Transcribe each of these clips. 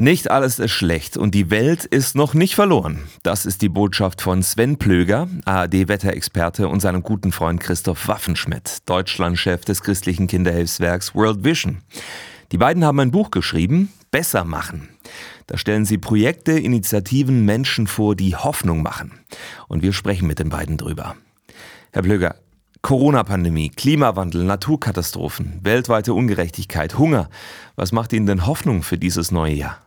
Nicht alles ist schlecht und die Welt ist noch nicht verloren. Das ist die Botschaft von Sven Plöger, ARD-Wetterexperte und seinem guten Freund Christoph Waffenschmidt, Deutschlandchef des christlichen Kinderhilfswerks World Vision. Die beiden haben ein Buch geschrieben, Besser machen. Da stellen sie Projekte, Initiativen, Menschen vor, die Hoffnung machen. Und wir sprechen mit den beiden drüber. Herr Plöger, Corona-Pandemie, Klimawandel, Naturkatastrophen, weltweite Ungerechtigkeit, Hunger. Was macht Ihnen denn Hoffnung für dieses neue Jahr?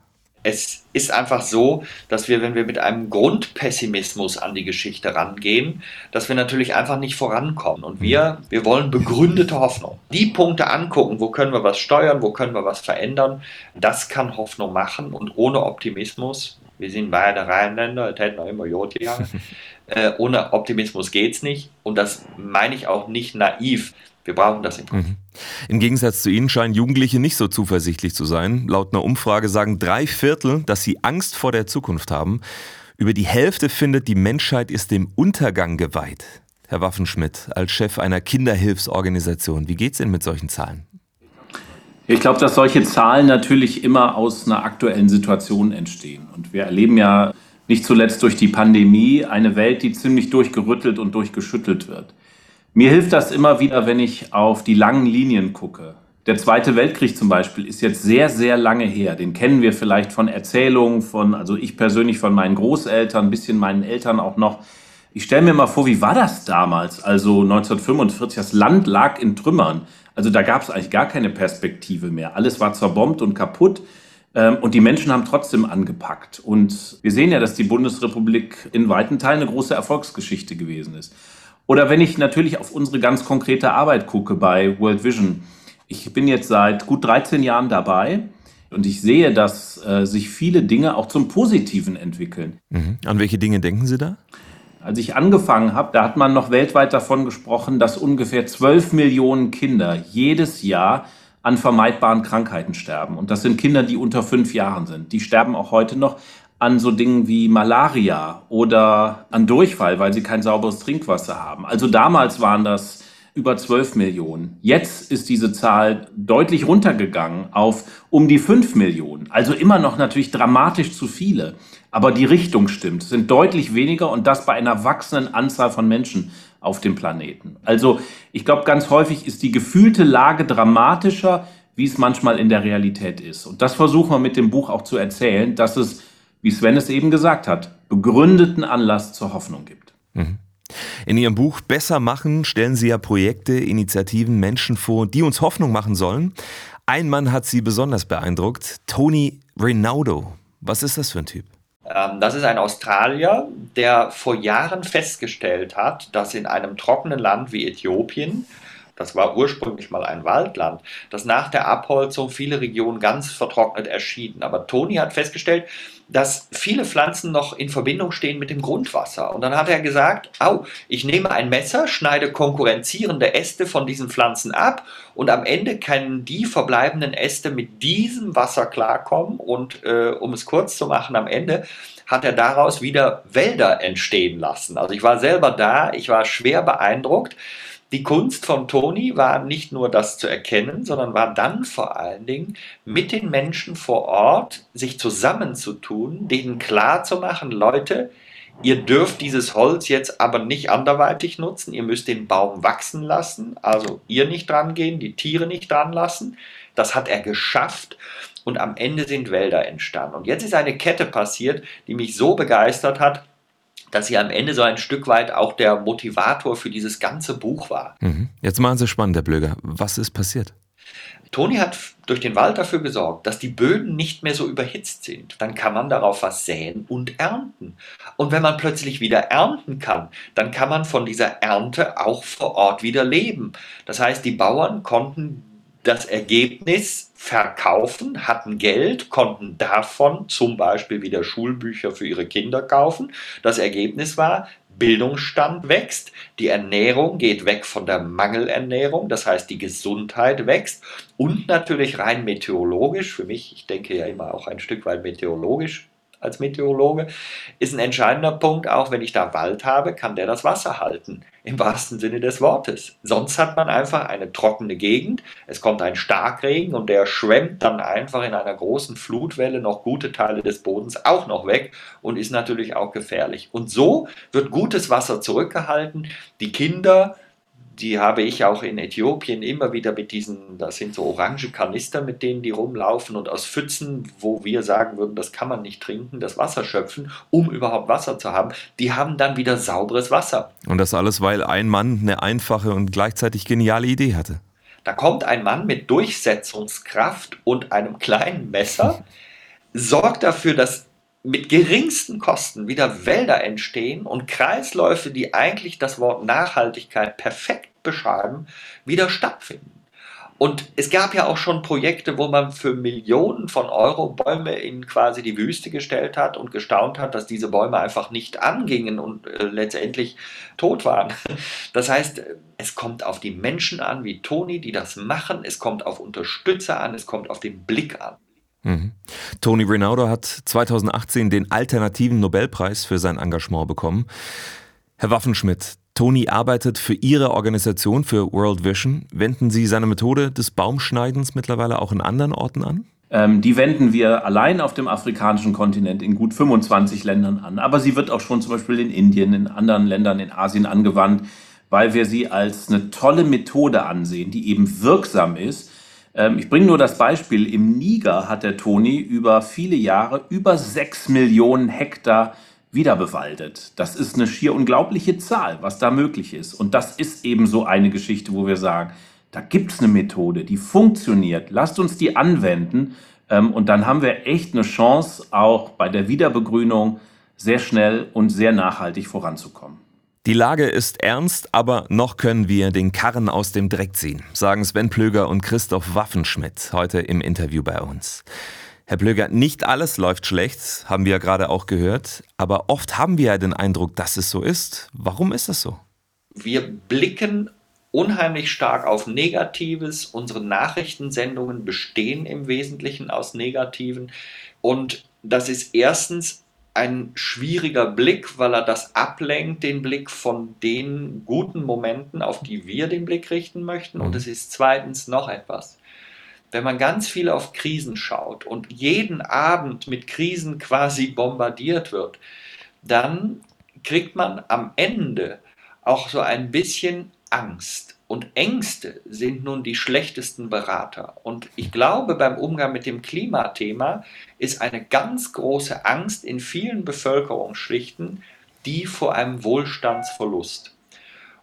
Es ist einfach so, dass wir, wenn wir mit einem Grundpessimismus an die Geschichte rangehen, dass wir natürlich einfach nicht vorankommen. Und wir, wir wollen begründete Hoffnung. Die Punkte angucken, wo können wir was steuern, wo können wir was verändern, das kann Hoffnung machen. Und ohne Optimismus, wir sind beide Rheinländer, das hätten wir immer Jod äh, ohne Optimismus geht es nicht. Und das meine ich auch nicht naiv. Wir brauchen das Impuls. Mhm. Im Gegensatz zu Ihnen scheinen Jugendliche nicht so zuversichtlich zu sein. Laut einer Umfrage sagen drei Viertel, dass sie Angst vor der Zukunft haben. Über die Hälfte findet, die Menschheit ist dem Untergang geweiht. Herr Waffenschmidt, als Chef einer Kinderhilfsorganisation, wie geht es Ihnen mit solchen Zahlen? Ich glaube, dass solche Zahlen natürlich immer aus einer aktuellen Situation entstehen. Und wir erleben ja nicht zuletzt durch die Pandemie eine Welt, die ziemlich durchgerüttelt und durchgeschüttelt wird. Mir hilft das immer wieder, wenn ich auf die langen Linien gucke. Der Zweite Weltkrieg zum Beispiel ist jetzt sehr, sehr lange her. Den kennen wir vielleicht von Erzählungen, von, also ich persönlich von meinen Großeltern, ein bisschen meinen Eltern auch noch. Ich stelle mir mal vor, wie war das damals? Also 1945, das Land lag in Trümmern. Also da gab es eigentlich gar keine Perspektive mehr. Alles war zerbombt und kaputt. Ähm, und die Menschen haben trotzdem angepackt. Und wir sehen ja, dass die Bundesrepublik in weiten Teilen eine große Erfolgsgeschichte gewesen ist. Oder wenn ich natürlich auf unsere ganz konkrete Arbeit gucke bei World Vision. Ich bin jetzt seit gut 13 Jahren dabei und ich sehe, dass äh, sich viele Dinge auch zum Positiven entwickeln. Mhm. An welche Dinge denken Sie da? Als ich angefangen habe, da hat man noch weltweit davon gesprochen, dass ungefähr 12 Millionen Kinder jedes Jahr an vermeidbaren Krankheiten sterben. Und das sind Kinder, die unter fünf Jahren sind. Die sterben auch heute noch an so Dingen wie Malaria oder an Durchfall, weil sie kein sauberes Trinkwasser haben. Also damals waren das über 12 Millionen. Jetzt ist diese Zahl deutlich runtergegangen auf um die 5 Millionen. Also immer noch natürlich dramatisch zu viele. Aber die Richtung stimmt. Es sind deutlich weniger und das bei einer wachsenden Anzahl von Menschen auf dem Planeten. Also ich glaube, ganz häufig ist die gefühlte Lage dramatischer, wie es manchmal in der Realität ist. Und das versuchen wir mit dem Buch auch zu erzählen, dass es wie Sven es eben gesagt hat, begründeten Anlass zur Hoffnung gibt. Mhm. In Ihrem Buch Besser machen stellen Sie ja Projekte, Initiativen, Menschen vor, die uns Hoffnung machen sollen. Ein Mann hat Sie besonders beeindruckt, Tony Rinaldo. Was ist das für ein Typ? Ähm, das ist ein Australier, der vor Jahren festgestellt hat, dass in einem trockenen Land wie Äthiopien das war ursprünglich mal ein Waldland, dass nach der Abholzung viele Regionen ganz vertrocknet erschienen. Aber Toni hat festgestellt, dass viele Pflanzen noch in Verbindung stehen mit dem Grundwasser. Und dann hat er gesagt, au, ich nehme ein Messer, schneide konkurrenzierende Äste von diesen Pflanzen ab und am Ende können die verbleibenden Äste mit diesem Wasser klarkommen. Und äh, um es kurz zu machen, am Ende hat er daraus wieder Wälder entstehen lassen. Also ich war selber da, ich war schwer beeindruckt. Die Kunst von Toni war nicht nur das zu erkennen, sondern war dann vor allen Dingen mit den Menschen vor Ort sich zusammenzutun, denen klar zu machen, Leute, ihr dürft dieses Holz jetzt aber nicht anderweitig nutzen, ihr müsst den Baum wachsen lassen, also ihr nicht dran gehen, die Tiere nicht dran lassen. Das hat er geschafft und am Ende sind Wälder entstanden. Und jetzt ist eine Kette passiert, die mich so begeistert hat, dass sie am Ende so ein Stück weit auch der Motivator für dieses ganze Buch war. Mhm. Jetzt machen Sie spannend, Herr Blöger. Was ist passiert? Toni hat durch den Wald dafür gesorgt, dass die Böden nicht mehr so überhitzt sind. Dann kann man darauf was säen und ernten. Und wenn man plötzlich wieder ernten kann, dann kann man von dieser Ernte auch vor Ort wieder leben. Das heißt, die Bauern konnten das Ergebnis verkaufen, hatten Geld, konnten davon zum Beispiel wieder Schulbücher für ihre Kinder kaufen. Das Ergebnis war, Bildungsstand wächst, die Ernährung geht weg von der Mangelernährung, das heißt die Gesundheit wächst und natürlich rein meteorologisch, für mich, ich denke ja immer auch ein Stück weit meteorologisch, als Meteorologe, ist ein entscheidender Punkt. Auch wenn ich da Wald habe, kann der das Wasser halten, im wahrsten Sinne des Wortes. Sonst hat man einfach eine trockene Gegend, es kommt ein Starkregen und der schwemmt dann einfach in einer großen Flutwelle noch gute Teile des Bodens auch noch weg und ist natürlich auch gefährlich. Und so wird gutes Wasser zurückgehalten. Die Kinder die habe ich auch in Äthiopien immer wieder mit diesen, das sind so orange Kanister, mit denen die rumlaufen und aus Pfützen, wo wir sagen würden, das kann man nicht trinken, das Wasser schöpfen, um überhaupt Wasser zu haben. Die haben dann wieder sauberes Wasser. Und das alles, weil ein Mann eine einfache und gleichzeitig geniale Idee hatte. Da kommt ein Mann mit Durchsetzungskraft und einem kleinen Messer, sorgt dafür, dass mit geringsten Kosten wieder Wälder entstehen und Kreisläufe, die eigentlich das Wort Nachhaltigkeit perfekt beschreiben, wieder stattfinden. Und es gab ja auch schon Projekte, wo man für Millionen von Euro Bäume in quasi die Wüste gestellt hat und gestaunt hat, dass diese Bäume einfach nicht angingen und äh, letztendlich tot waren. Das heißt, es kommt auf die Menschen an, wie Toni, die das machen. Es kommt auf Unterstützer an. Es kommt auf den Blick an. Mhm. Tony Rinaudo hat 2018 den alternativen Nobelpreis für sein Engagement bekommen. Herr Waffenschmidt, Tony arbeitet für Ihre Organisation, für World Vision. Wenden Sie seine Methode des Baumschneidens mittlerweile auch in anderen Orten an? Ähm, die wenden wir allein auf dem afrikanischen Kontinent in gut 25 Ländern an. Aber sie wird auch schon zum Beispiel in Indien, in anderen Ländern in Asien angewandt, weil wir sie als eine tolle Methode ansehen, die eben wirksam ist ähm, ich bringe nur das Beispiel, im Niger hat der Toni über viele Jahre über sechs Millionen Hektar wiederbewaldet. Das ist eine schier unglaubliche Zahl, was da möglich ist. Und das ist eben so eine Geschichte, wo wir sagen, da gibt es eine Methode, die funktioniert. Lasst uns die anwenden. Ähm, und dann haben wir echt eine Chance, auch bei der Wiederbegrünung sehr schnell und sehr nachhaltig voranzukommen. Die Lage ist ernst, aber noch können wir den Karren aus dem Dreck ziehen, sagen Sven Plöger und Christoph Waffenschmidt heute im Interview bei uns. Herr Plöger, nicht alles läuft schlecht, haben wir ja gerade auch gehört, aber oft haben wir ja den Eindruck, dass es so ist. Warum ist das so? Wir blicken unheimlich stark auf Negatives. Unsere Nachrichtensendungen bestehen im Wesentlichen aus Negativen. Und das ist erstens ein schwieriger Blick, weil er das ablenkt, den Blick von den guten Momenten, auf die wir den Blick richten möchten. Und mhm. es ist zweitens noch etwas. Wenn man ganz viel auf Krisen schaut und jeden Abend mit Krisen quasi bombardiert wird, dann kriegt man am Ende auch so ein bisschen Angst und Ängste sind nun die schlechtesten Berater. Und ich glaube, beim Umgang mit dem Klimathema ist eine ganz große Angst in vielen Bevölkerungsschichten die vor einem Wohlstandsverlust.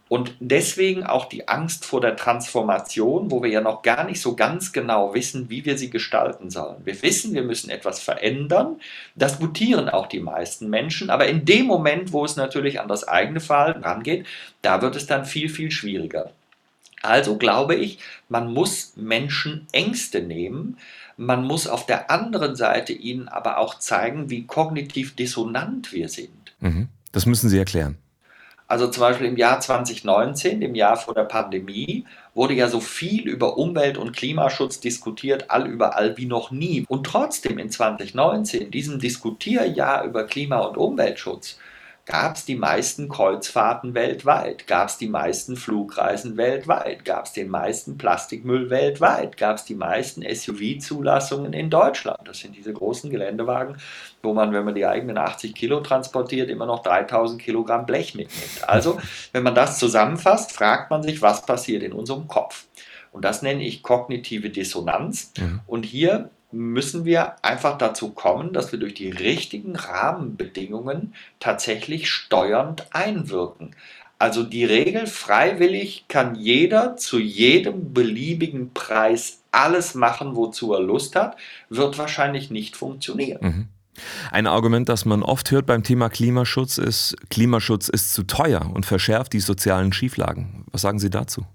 Und deswegen auch die Angst vor der Transformation, wo wir ja noch gar nicht so ganz genau wissen, wie wir sie gestalten sollen. Wir wissen, wir müssen etwas verändern. Das gutieren auch die meisten Menschen. Aber in dem Moment, wo es natürlich an das eigene Verhalten rangeht, da wird es dann viel, viel schwieriger. Also glaube ich, man muss Menschen Ängste nehmen, man muss auf der anderen Seite ihnen aber auch zeigen, wie kognitiv dissonant wir sind. Mhm. Das müssen Sie erklären. Also zum Beispiel im Jahr 2019, dem Jahr vor der Pandemie, wurde ja so viel über Umwelt- und Klimaschutz diskutiert, allüberall wie noch nie. Und trotzdem in 2019, diesem Diskutierjahr über Klima- und Umweltschutz, gab es die meisten Kreuzfahrten weltweit, gab es die meisten Flugreisen weltweit, gab es den meisten Plastikmüll weltweit, gab es die meisten SUV-Zulassungen in Deutschland. Das sind diese großen Geländewagen, wo man, wenn man die eigenen 80 Kilo transportiert, immer noch 3000 Kilogramm Blech mitnimmt. Also, wenn man das zusammenfasst, fragt man sich, was passiert in unserem Kopf. Und das nenne ich kognitive Dissonanz. Mhm. Und hier müssen wir einfach dazu kommen, dass wir durch die richtigen Rahmenbedingungen tatsächlich steuernd einwirken. Also die Regel freiwillig kann jeder zu jedem beliebigen Preis alles machen, wozu er Lust hat, wird wahrscheinlich nicht funktionieren. Mhm. Ein Argument, das man oft hört beim Thema Klimaschutz ist, Klimaschutz ist zu teuer und verschärft die sozialen Schieflagen. Was sagen Sie dazu?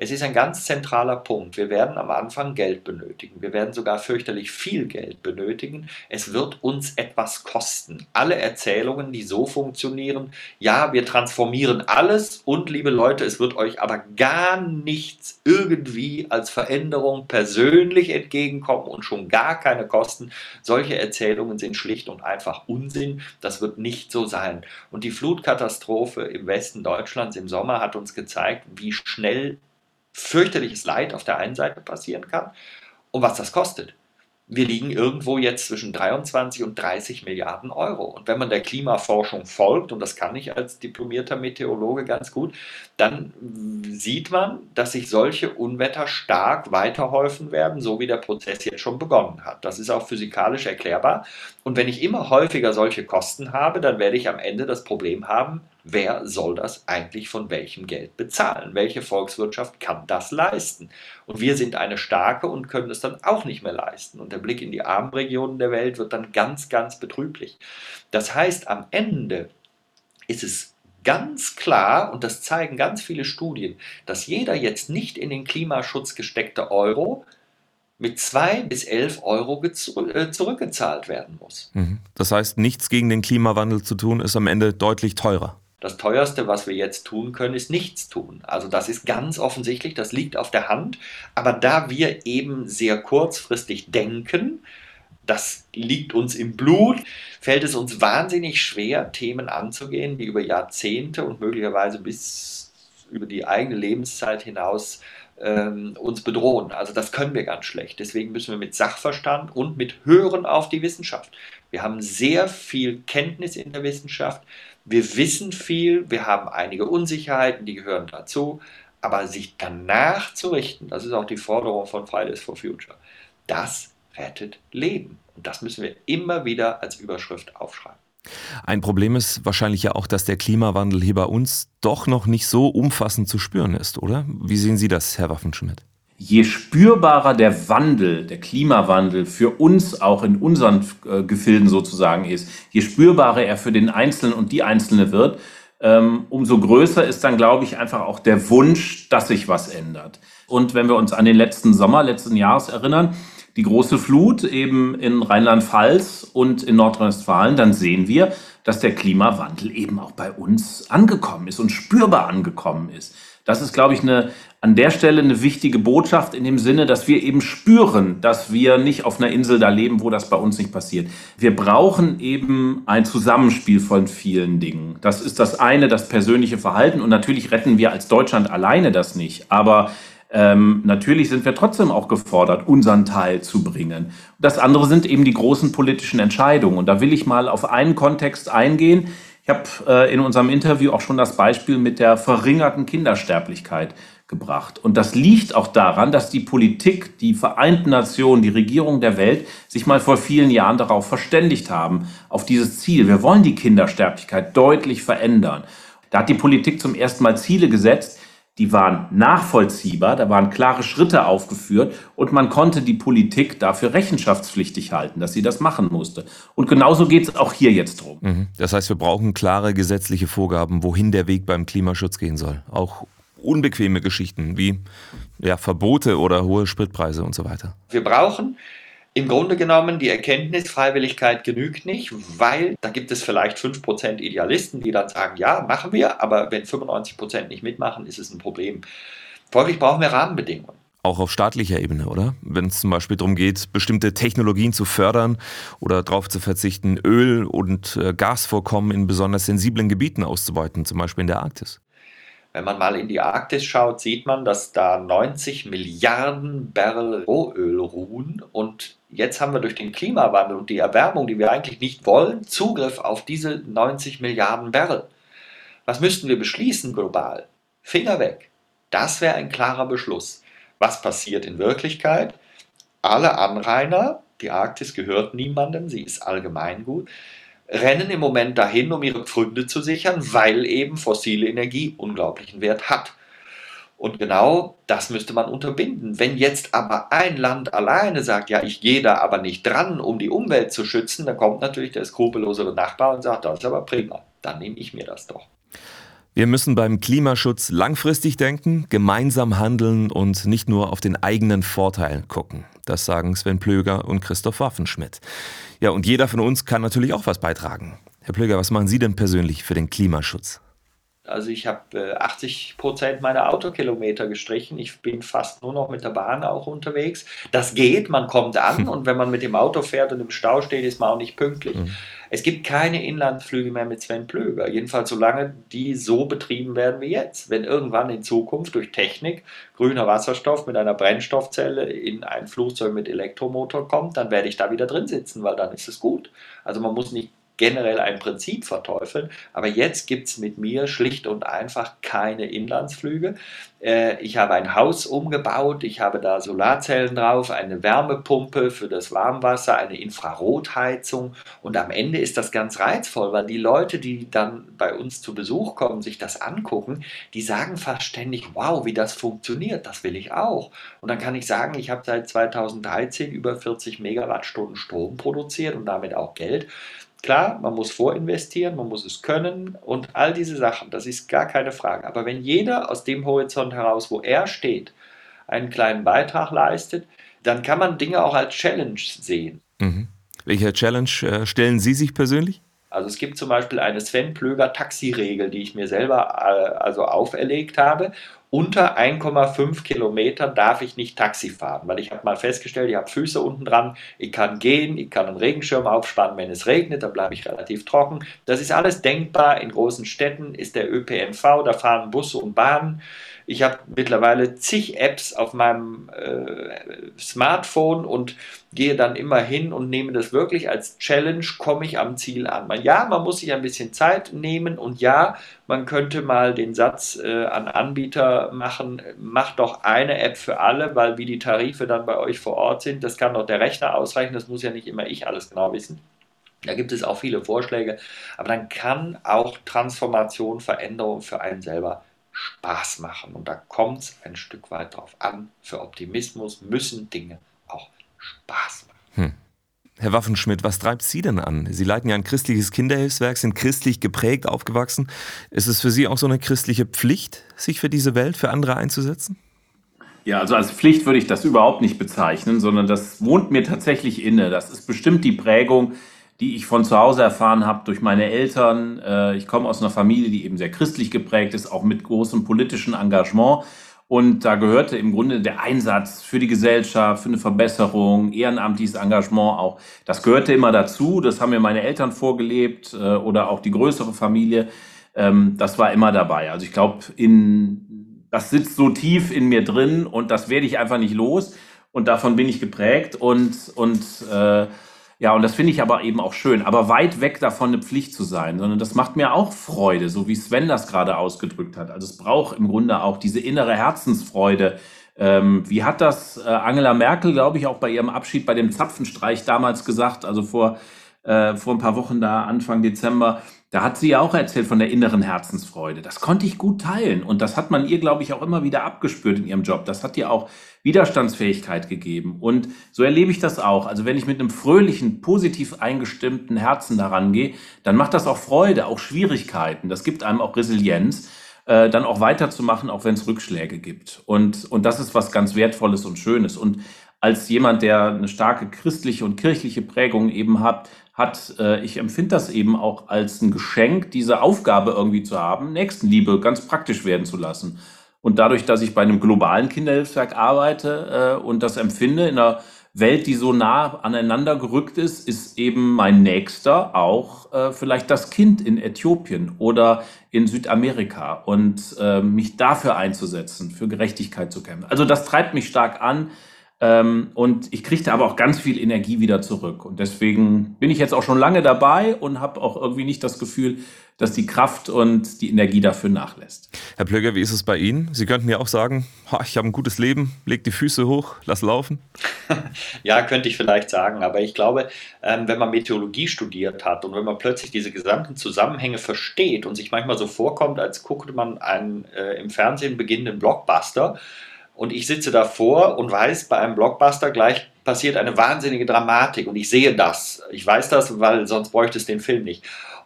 Es ist ein ganz zentraler Punkt. Wir werden am Anfang Geld benötigen. Wir werden sogar fürchterlich viel Geld benötigen. Es wird uns etwas kosten. Alle Erzählungen, die so funktionieren, ja, wir transformieren alles und liebe Leute, es wird euch aber gar nichts irgendwie als Veränderung persönlich entgegenkommen und schon gar keine Kosten. Solche Erzählungen sind schlicht und einfach Unsinn. Das wird nicht so sein. Und die Flutkatastrophe im Westen Deutschlands im Sommer hat uns gezeigt, wie schnell fürchterliches Leid auf der einen Seite passieren kann und was das kostet. Wir liegen irgendwo jetzt zwischen 23 und 30 Milliarden Euro. Und wenn man der Klimaforschung folgt, und das kann ich als diplomierter Meteorologe ganz gut, dann sieht man, dass sich solche Unwetter stark weiterhäufen werden, so wie der Prozess jetzt schon begonnen hat. Das ist auch physikalisch erklärbar. Und wenn ich immer häufiger solche Kosten habe, dann werde ich am Ende das Problem haben, wer soll das eigentlich von welchem Geld bezahlen? Welche Volkswirtschaft kann das leisten? Und wir sind eine starke und können es dann auch nicht mehr leisten. Und der Blick in die armen Regionen der Welt wird dann ganz, ganz betrüblich. Das heißt, am Ende ist es ganz klar, und das zeigen ganz viele Studien, dass jeder jetzt nicht in den Klimaschutz gesteckte Euro mit zwei bis elf Euro äh, zurückgezahlt werden muss. Mhm. Das heißt, nichts gegen den Klimawandel zu tun, ist am Ende deutlich teurer. Das teuerste, was wir jetzt tun können, ist nichts tun. Also das ist ganz offensichtlich, das liegt auf der Hand. Aber da wir eben sehr kurzfristig denken, das liegt uns im Blut, fällt es uns wahnsinnig schwer, Themen anzugehen, die über Jahrzehnte und möglicherweise bis über die eigene Lebenszeit hinaus ähm, uns bedrohen. Also das können wir ganz schlecht. Deswegen müssen wir mit Sachverstand und mit Hören auf die Wissenschaft. Wir haben sehr viel Kenntnis in der Wissenschaft. Wir wissen viel, wir haben einige Unsicherheiten, die gehören dazu, aber sich danach zu richten, das ist auch die Forderung von Fridays for Future, das rettet Leben. Und das müssen wir immer wieder als Überschrift aufschreiben. Ein Problem ist wahrscheinlich ja auch, dass der Klimawandel hier bei uns doch noch nicht so umfassend zu spüren ist, oder? Wie sehen Sie das, Herr Waffenschmidt? Je spürbarer der Wandel, der Klimawandel für uns auch in unseren äh, Gefilden sozusagen ist, je spürbarer er für den Einzelnen und die Einzelne wird, ähm, umso größer ist dann, glaube ich, einfach auch der Wunsch, dass sich was ändert. Und wenn wir uns an den letzten Sommer letzten Jahres erinnern, die große Flut eben in Rheinland-Pfalz und in Nordrhein-Westfalen, dann sehen wir, dass der Klimawandel eben auch bei uns angekommen ist und spürbar angekommen ist. Das ist, glaube ich, eine, an der Stelle eine wichtige Botschaft in dem Sinne, dass wir eben spüren, dass wir nicht auf einer Insel da leben, wo das bei uns nicht passiert. Wir brauchen eben ein Zusammenspiel von vielen Dingen. Das ist das eine, das persönliche Verhalten. Und natürlich retten wir als Deutschland alleine das nicht. Aber ähm, natürlich sind wir trotzdem auch gefordert, unseren Teil zu bringen. Das andere sind eben die großen politischen Entscheidungen. Und da will ich mal auf einen Kontext eingehen, ich habe äh, in unserem Interview auch schon das Beispiel mit der verringerten Kindersterblichkeit gebracht. Und das liegt auch daran, dass die Politik, die Vereinten Nationen, die Regierung der Welt sich mal vor vielen Jahren darauf verständigt haben, auf dieses Ziel. Wir wollen die Kindersterblichkeit deutlich verändern. Da hat die Politik zum ersten Mal Ziele gesetzt, die waren nachvollziehbar, da waren klare Schritte aufgeführt und man konnte die Politik dafür rechenschaftspflichtig halten, dass sie das machen musste. Und genauso geht es auch hier jetzt drum. Mhm. Das heißt, wir brauchen klare gesetzliche Vorgaben, wohin der Weg beim Klimaschutz gehen soll. Auch unbequeme Geschichten wie ja, Verbote oder hohe Spritpreise und so weiter. Wir brauchen im Grunde genommen die Erkenntnis, Freiwilligkeit genügt nicht, weil da gibt es vielleicht 5% Idealisten, die dann sagen, ja, machen wir, aber wenn 95% nicht mitmachen, ist es ein Problem. Folglich brauchen wir Rahmenbedingungen. Auch auf staatlicher Ebene, oder? Wenn es zum Beispiel darum geht, bestimmte Technologien zu fördern oder darauf zu verzichten, Öl- und äh, Gasvorkommen in besonders sensiblen Gebieten auszubeuten, zum Beispiel in der Arktis. Wenn man mal in die Arktis schaut, sieht man, dass da 90 Milliarden Barrel Rohöl ruhen und jetzt haben wir durch den Klimawandel und die Erwärmung, die wir eigentlich nicht wollen, Zugriff auf diese 90 Milliarden Barrel. Was müssten wir beschließen global? Finger weg. Das wäre ein klarer Beschluss. Was passiert in Wirklichkeit? Alle Anrainer, die Arktis gehört niemandem, sie ist allgemeingut, rennen im Moment dahin, um ihre Pfründe zu sichern, weil eben fossile Energie unglaublichen Wert hat. Und genau das müsste man unterbinden. Wenn jetzt aber ein Land alleine sagt, ja, ich gehe da aber nicht dran, um die Umwelt zu schützen, dann kommt natürlich der skrupellosere Nachbar und sagt, das ist aber prima, dann nehme ich mir das doch. Wir müssen beim Klimaschutz langfristig denken, gemeinsam handeln und nicht nur auf den eigenen Vorteil gucken. Das sagen Sven Plöger und Christoph Waffenschmidt. Ja, und jeder von uns kann natürlich auch was beitragen. Herr Plöger, was machen Sie denn persönlich für den Klimaschutz? Also ich habe äh, 80 Prozent meiner Autokilometer gestrichen. Ich bin fast nur noch mit der Bahn auch unterwegs. Das geht, man kommt an und wenn man mit dem Auto fährt und im Stau steht, ist man auch nicht pünktlich. Mhm. Es gibt keine Inlandsflüge mehr mit Sven Plöger, jedenfalls solange die so betrieben werden wie jetzt. Wenn irgendwann in Zukunft durch Technik grüner Wasserstoff mit einer Brennstoffzelle in ein Flugzeug mit Elektromotor kommt, dann werde ich da wieder drin sitzen, weil dann ist es gut. Also man muss nicht generell ein Prinzip verteufeln. Aber jetzt gibt es mit mir schlicht und einfach keine Inlandsflüge. Äh, ich habe ein Haus umgebaut, ich habe da Solarzellen drauf, eine Wärmepumpe für das Warmwasser, eine Infrarotheizung und am Ende ist das ganz reizvoll, weil die Leute, die dann bei uns zu Besuch kommen, sich das angucken, die sagen fast ständig, wow, wie das funktioniert, das will ich auch. Und dann kann ich sagen, ich habe seit 2013 über 40 Megawattstunden Strom produziert und damit auch Geld. Klar, man muss vorinvestieren, man muss es können und all diese Sachen, das ist gar keine Frage. Aber wenn jeder aus dem Horizont heraus, wo er steht, einen kleinen Beitrag leistet, dann kann man Dinge auch als Challenge sehen. Mhm. Welche Challenge äh, stellen Sie sich persönlich? Also es gibt zum Beispiel eine Sven Plöger Taxiregel, die ich mir selber äh, also auferlegt habe unter 1,5 Kilometer darf ich nicht Taxi fahren, weil ich habe mal festgestellt, ich habe Füße unten dran, ich kann gehen, ich kann einen Regenschirm aufspannen, wenn es regnet, dann bleibe ich relativ trocken. Das ist alles denkbar. In großen Städten ist der ÖPNV, da fahren Busse und Bahnen. Ich habe mittlerweile zig Apps auf meinem äh, Smartphone und gehe dann immer hin und nehme das wirklich als Challenge, komme ich am Ziel an. Ja, man muss sich ein bisschen Zeit nehmen und ja, man könnte mal den Satz äh, an Anbieter machen, macht doch eine App für alle, weil wie die Tarife dann bei euch vor Ort sind, das kann doch der Rechner ausreichen, das muss ja nicht immer ich alles genau wissen. Da gibt es auch viele Vorschläge, aber dann kann auch Transformation, Veränderung für einen selber Spaß machen. Und da kommt es ein Stück weit drauf an. Für Optimismus müssen Dinge auch Spaß machen. Hm. Herr Waffenschmidt, was treibt Sie denn an? Sie leiten ja ein christliches Kinderhilfswerk, sind christlich geprägt aufgewachsen. Ist es für Sie auch so eine christliche Pflicht, sich für diese Welt, für andere einzusetzen? Ja, also als Pflicht würde ich das überhaupt nicht bezeichnen, sondern das wohnt mir tatsächlich inne. Das ist bestimmt die Prägung, die ich von zu Hause erfahren habe durch meine Eltern. Äh, ich komme aus einer Familie, die eben sehr christlich geprägt ist, auch mit großem politischen Engagement. Und da gehörte im Grunde der Einsatz für die Gesellschaft, für eine Verbesserung, ehrenamtliches Engagement auch. Das gehörte immer dazu. Das haben mir meine Eltern vorgelebt äh, oder auch die größere Familie. Ähm, das war immer dabei. Also ich glaube, in, das sitzt so tief in mir drin und das werde ich einfach nicht los. Und davon bin ich geprägt und, und äh, ja, und das finde ich aber eben auch schön, aber weit weg davon eine Pflicht zu sein, sondern das macht mir auch Freude, so wie Sven das gerade ausgedrückt hat. Also es braucht im Grunde auch diese innere Herzensfreude. Ähm, wie hat das äh, Angela Merkel, glaube ich, auch bei ihrem Abschied bei dem Zapfenstreich damals gesagt, also vor, äh, vor ein paar Wochen da, Anfang Dezember, da hat sie ja auch erzählt von der inneren Herzensfreude. Das konnte ich gut teilen. Und das hat man ihr, glaube ich, auch immer wieder abgespürt in ihrem Job. Das hat ihr auch Widerstandsfähigkeit gegeben. Und so erlebe ich das auch. Also wenn ich mit einem fröhlichen, positiv eingestimmten Herzen daran gehe, dann macht das auch Freude, auch Schwierigkeiten. Das gibt einem auch Resilienz, äh, dann auch weiterzumachen, auch wenn es Rückschläge gibt. Und, und das ist was ganz Wertvolles und Schönes. Und als jemand, der eine starke christliche und kirchliche Prägung eben hat, hat, äh, ich empfinde das eben auch als ein Geschenk, diese Aufgabe irgendwie zu haben, Nächstenliebe ganz praktisch werden zu lassen. Und dadurch, dass ich bei einem globalen Kinderhilfswerk arbeite äh, und das empfinde in einer Welt, die so nah aneinander gerückt ist, ist eben mein Nächster auch äh, vielleicht das Kind in Äthiopien oder in Südamerika und äh, mich dafür einzusetzen, für Gerechtigkeit zu kämpfen. Also das treibt mich stark an. Ähm, und ich kriegte aber auch ganz viel Energie wieder zurück. Und deswegen bin ich jetzt auch schon lange dabei und habe auch irgendwie nicht das Gefühl, dass die Kraft und die Energie dafür nachlässt. Herr Plöger, wie ist es bei Ihnen? Sie könnten mir auch sagen, ich habe ein gutes Leben, leg die Füße hoch, lass laufen. ja, könnte ich vielleicht sagen, aber ich glaube, ähm, wenn man Meteorologie studiert hat und wenn man plötzlich diese gesamten Zusammenhänge versteht und sich manchmal so vorkommt, als guckte man einen äh, im Fernsehen beginnenden Blockbuster, und ich sitze davor und weiß, bei einem Blockbuster gleich passiert eine wahnsinnige Dramatik und ich sehe das. Ich weiß das, weil sonst bräuchte es den Film nicht.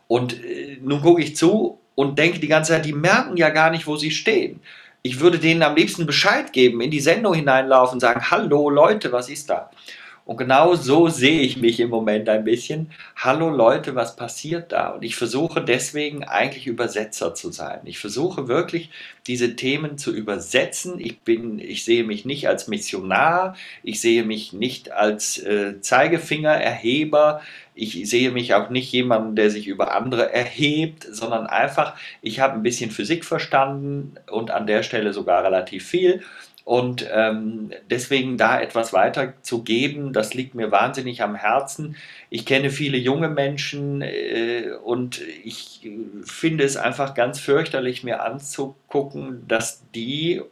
Und äh, nun gucke ich zu und denke die ganze Zeit, die merken ja gar nicht, wo sie stehen. Ich würde denen am liebsten Bescheid geben, in die Sendung hineinlaufen und sagen, hallo Leute, was ist da? Und genau so sehe ich mich im Moment ein bisschen. Hallo Leute, was passiert da? Und ich versuche deswegen eigentlich Übersetzer zu sein. Ich versuche wirklich diese Themen zu übersetzen. Ich bin, ich sehe mich nicht als Missionar, ich sehe mich nicht als äh, Zeigefingererheber, ich sehe mich auch nicht jemanden, der sich über andere erhebt, sondern einfach, ich habe ein bisschen Physik verstanden und an der Stelle sogar relativ viel und ähm, deswegen da etwas weiterzugeben, das liegt mir wahnsinnig am Herzen. Ich kenne viele junge Menschen äh, und ich finde es einfach ganz fürchterlich, mir anzugucken, dass die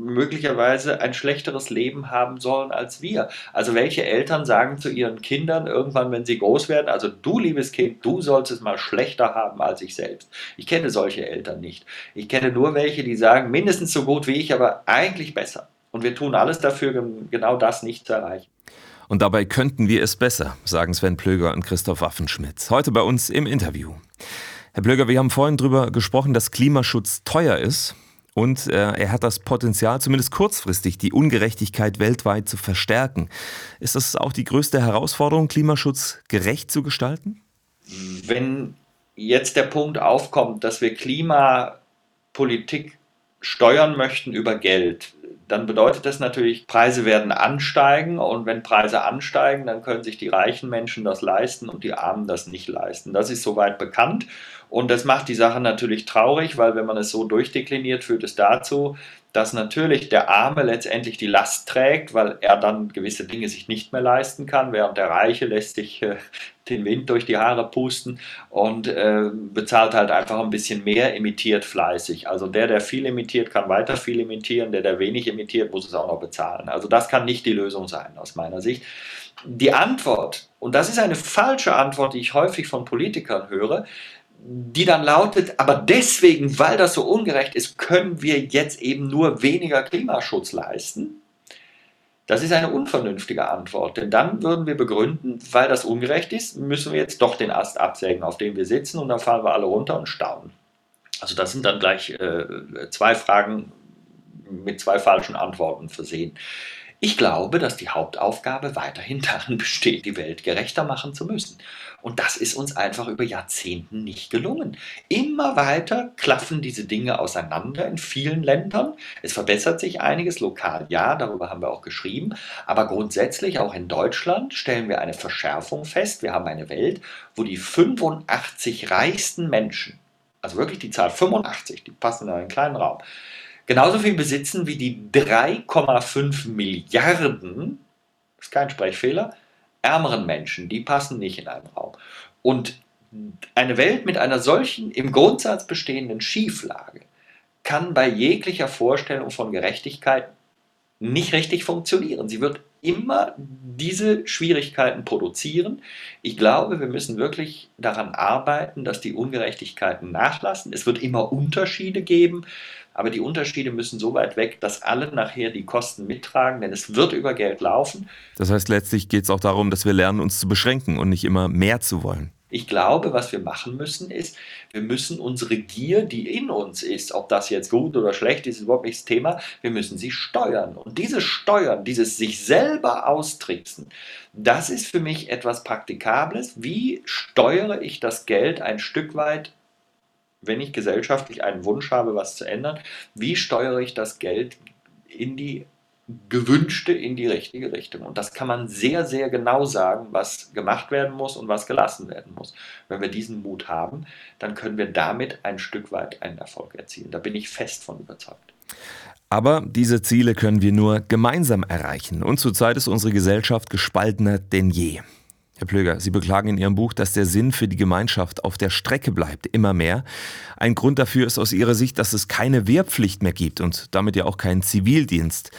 möglicherweise ein schlechteres Leben haben sollen als wir. Also welche Eltern sagen zu ihren Kindern irgendwann, wenn sie groß werden, also du liebes Kind, du sollst es mal schlechter haben als ich selbst. Ich kenne solche Eltern nicht. Ich kenne nur welche, die sagen, mindestens so gut wie ich, aber eigentlich besser. Und wir tun alles dafür, genau das nicht zu erreichen. Und dabei könnten wir es besser, sagen Sven Plöger und Christoph Waffenschmidt. Heute bei uns im Interview. Herr Plöger, wir haben vorhin darüber gesprochen, dass Klimaschutz teuer ist. Und äh, er hat das Potenzial, zumindest kurzfristig, die Ungerechtigkeit weltweit zu verstärken. Ist das auch die größte Herausforderung, Klimaschutz gerecht zu gestalten? Wenn jetzt der Punkt aufkommt, dass wir Klimapolitik steuern möchten über Geld, dann bedeutet das natürlich, Preise werden ansteigen und wenn Preise ansteigen, dann können sich die reichen Menschen das leisten und die Armen das nicht leisten. Das ist soweit bekannt und das macht die Sache natürlich traurig, weil wenn man es so durchdekliniert, führt es dazu, dass natürlich der Arme letztendlich die Last trägt, weil er dann gewisse Dinge sich nicht mehr leisten kann, während der Reiche lässt sich äh, den Wind durch die Haare pusten und äh, bezahlt halt einfach ein bisschen mehr, imitiert fleißig. Also der, der viel imitiert, kann weiter viel imitieren, der, der wenig imitiert, muss es auch noch bezahlen. Also das kann nicht die Lösung sein aus meiner Sicht. Die Antwort, und das ist eine falsche Antwort, die ich häufig von Politikern höre, die dann lautet, aber deswegen, weil das so ungerecht ist, können wir jetzt eben nur weniger Klimaschutz leisten? Das ist eine unvernünftige Antwort, denn dann würden wir begründen, weil das ungerecht ist, müssen wir jetzt doch den Ast absägen, auf dem wir sitzen und dann fallen wir alle runter und staunen. Also das sind dann gleich äh, zwei Fragen mit zwei falschen Antworten versehen. Ich glaube, dass die Hauptaufgabe weiterhin darin besteht, die Welt gerechter machen zu müssen. Und das ist uns einfach über Jahrzehnte nicht gelungen. Immer weiter klaffen diese Dinge auseinander in vielen Ländern. Es verbessert sich einiges lokal, ja, darüber haben wir auch geschrieben. Aber grundsätzlich auch in Deutschland stellen wir eine Verschärfung fest. Wir haben eine Welt, wo die 85 reichsten Menschen, also wirklich die Zahl 85, die passen in einen kleinen Raum, genauso viel besitzen wie die 3,5 Milliarden, ist kein Sprechfehler, ärmeren Menschen, die passen nicht in einen Raum. Und eine Welt mit einer solchen im Grundsatz bestehenden Schieflage kann bei jeglicher Vorstellung von Gerechtigkeit nicht richtig funktionieren. Sie wird immer diese Schwierigkeiten produzieren. Ich glaube, wir müssen wirklich daran arbeiten, dass die Ungerechtigkeiten nachlassen. Es wird immer Unterschiede geben aber die Unterschiede müssen so weit weg, dass alle nachher die Kosten mittragen, denn es wird über Geld laufen. Das heißt, letztlich geht es auch darum, dass wir lernen, uns zu beschränken und nicht immer mehr zu wollen. Ich glaube, was wir machen müssen, ist, wir müssen unsere Gier, die in uns ist, ob das jetzt gut oder schlecht ist, ist überhaupt nicht das Thema, wir müssen sie steuern. Und dieses Steuern, dieses sich selber austricksen, das ist für mich etwas Praktikables. Wie steuere ich das Geld ein Stück weit wenn ich gesellschaftlich einen Wunsch habe, was zu ändern, wie steuere ich das Geld in die gewünschte, in die richtige Richtung. Und das kann man sehr, sehr genau sagen, was gemacht werden muss und was gelassen werden muss. Wenn wir diesen Mut haben, dann können wir damit ein Stück weit einen Erfolg erzielen. Da bin ich fest von überzeugt. Aber diese Ziele können wir nur gemeinsam erreichen. Und zurzeit ist unsere Gesellschaft gespaltener denn je. Herr Plöger, Sie beklagen in Ihrem Buch, dass der Sinn für die Gemeinschaft auf der Strecke bleibt, immer mehr. Ein Grund dafür ist aus Ihrer Sicht, dass es keine Wehrpflicht mehr gibt und damit ja auch keinen Zivildienst.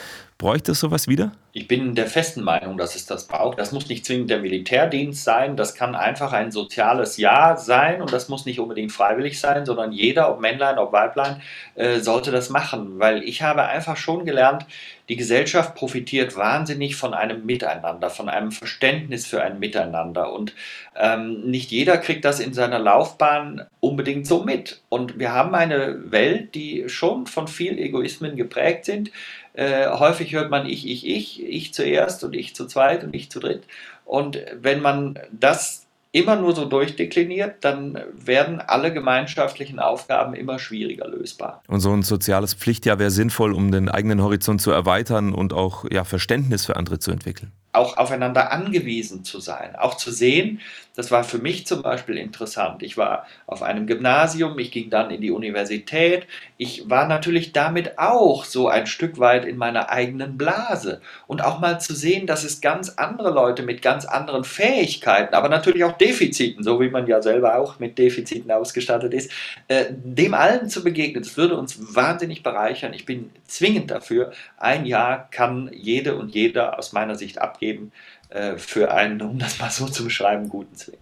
Bräuchte es sowas wieder? Ich bin der festen Meinung, dass es das braucht. Das muss nicht zwingend der Militärdienst sein, das kann einfach ein soziales Ja sein und das muss nicht unbedingt freiwillig sein, sondern jeder, ob Männlein, ob Weiblein, äh, sollte das machen, weil ich habe einfach schon gelernt, die Gesellschaft profitiert wahnsinnig von einem Miteinander, von einem Verständnis für ein Miteinander und ähm, nicht jeder kriegt das in seiner Laufbahn unbedingt so mit. Und wir haben eine Welt, die schon von viel Egoismen geprägt sind. Äh, häufig hört man ich, ich, ich, ich zuerst und ich zu zweit und ich zu dritt. Und wenn man das immer nur so durchdekliniert, dann werden alle gemeinschaftlichen Aufgaben immer schwieriger lösbar. Und so ein soziales Pflichtjahr wäre sinnvoll, um den eigenen Horizont zu erweitern und auch ja, Verständnis für andere zu entwickeln auch aufeinander angewiesen zu sein, auch zu sehen, das war für mich zum Beispiel interessant. Ich war auf einem Gymnasium, ich ging dann in die Universität. Ich war natürlich damit auch so ein Stück weit in meiner eigenen Blase. Und auch mal zu sehen, dass es ganz andere Leute mit ganz anderen Fähigkeiten, aber natürlich auch Defiziten, so wie man ja selber auch mit Defiziten ausgestattet ist, äh, dem allen zu begegnen, das würde uns wahnsinnig bereichern. Ich bin zwingend dafür. Ein Jahr kann jede und jeder aus meiner Sicht abgeben äh, für einen, um das mal so zu beschreiben, guten Zweck.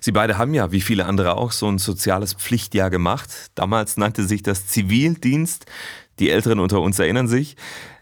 Sie beide haben ja, wie viele andere auch, so ein soziales Pflichtjahr gemacht. Damals nannte sich das Zivildienst. Die Älteren unter uns erinnern sich.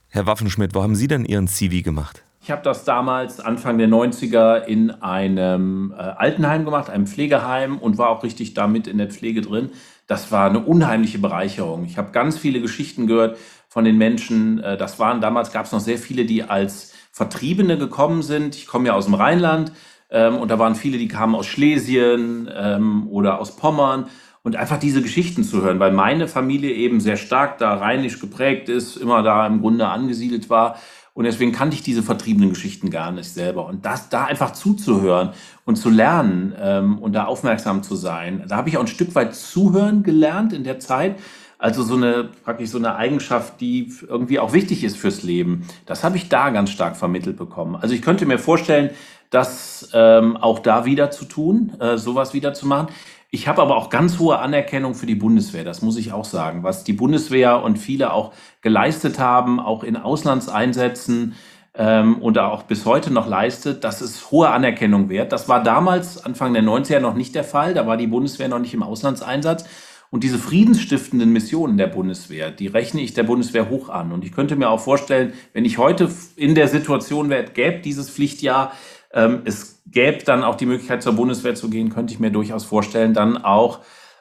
Herr Waffenschmidt, wo haben Sie denn Ihren Zivi gemacht? Ich habe das damals Anfang der 90er in einem äh, Altenheim gemacht, einem Pflegeheim und war auch richtig damit in der Pflege drin. Das war eine unheimliche Bereicherung. Ich habe ganz viele Geschichten gehört von den Menschen. Äh, das waren damals gab es noch sehr viele, die als Vertriebene gekommen sind. Ich komme ja aus dem Rheinland ähm, und da waren viele, die kamen aus Schlesien ähm, oder aus Pommern und einfach diese Geschichten zu hören, weil meine Familie eben sehr stark da rheinisch geprägt ist, immer da im Grunde angesiedelt war. Und deswegen kannte ich diese vertriebenen Geschichten gar nicht selber. Und das da einfach zuzuhören und zu lernen ähm, und da aufmerksam zu sein, da habe ich auch ein Stück weit zuhören gelernt in der Zeit. Also so eine, praktisch so eine Eigenschaft, die irgendwie auch wichtig ist fürs Leben. Das habe ich da ganz stark vermittelt bekommen. Also ich könnte mir vorstellen, das ähm, auch da wieder zu tun, äh, sowas wieder zu machen. Ich habe aber auch ganz hohe Anerkennung für die Bundeswehr, das muss ich auch sagen. Was die Bundeswehr und viele auch geleistet haben, auch in Auslandseinsätzen ähm, oder auch bis heute noch leistet, das ist hohe Anerkennung wert. Das war damals, Anfang der 90er, noch nicht der Fall. Da war die Bundeswehr noch nicht im Auslandseinsatz. Und diese friedensstiftenden Missionen der Bundeswehr, die rechne ich der Bundeswehr hoch an. Und ich könnte mir auch vorstellen, wenn ich heute in der Situation wäre, gäbe dieses Pflichtjahr, ähm, es gäbe dann auch die Möglichkeit zur Bundeswehr zu gehen, könnte ich mir durchaus vorstellen, dann auch,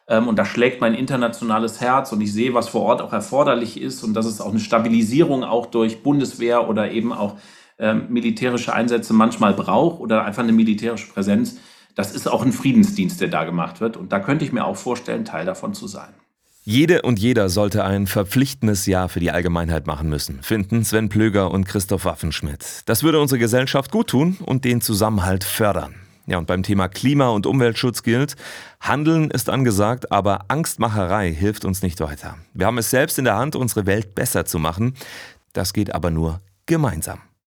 ähm, und da schlägt mein internationales Herz und ich sehe, was vor Ort auch erforderlich ist und dass es auch eine Stabilisierung auch durch Bundeswehr oder eben auch ähm, militärische Einsätze manchmal braucht oder einfach eine militärische Präsenz das ist auch ein Friedensdienst, der da gemacht wird. Und da könnte ich mir auch vorstellen, Teil davon zu sein. Jede und jeder sollte ein verpflichtendes Jahr für die Allgemeinheit machen müssen, finden Sven Plöger und Christoph Waffenschmidt. Das würde unsere Gesellschaft gut tun und den Zusammenhalt fördern. Ja, und beim Thema Klima- und Umweltschutz gilt, Handeln ist angesagt, aber Angstmacherei hilft uns nicht weiter. Wir haben es selbst in der Hand, unsere Welt besser zu machen. Das geht aber nur gemeinsam.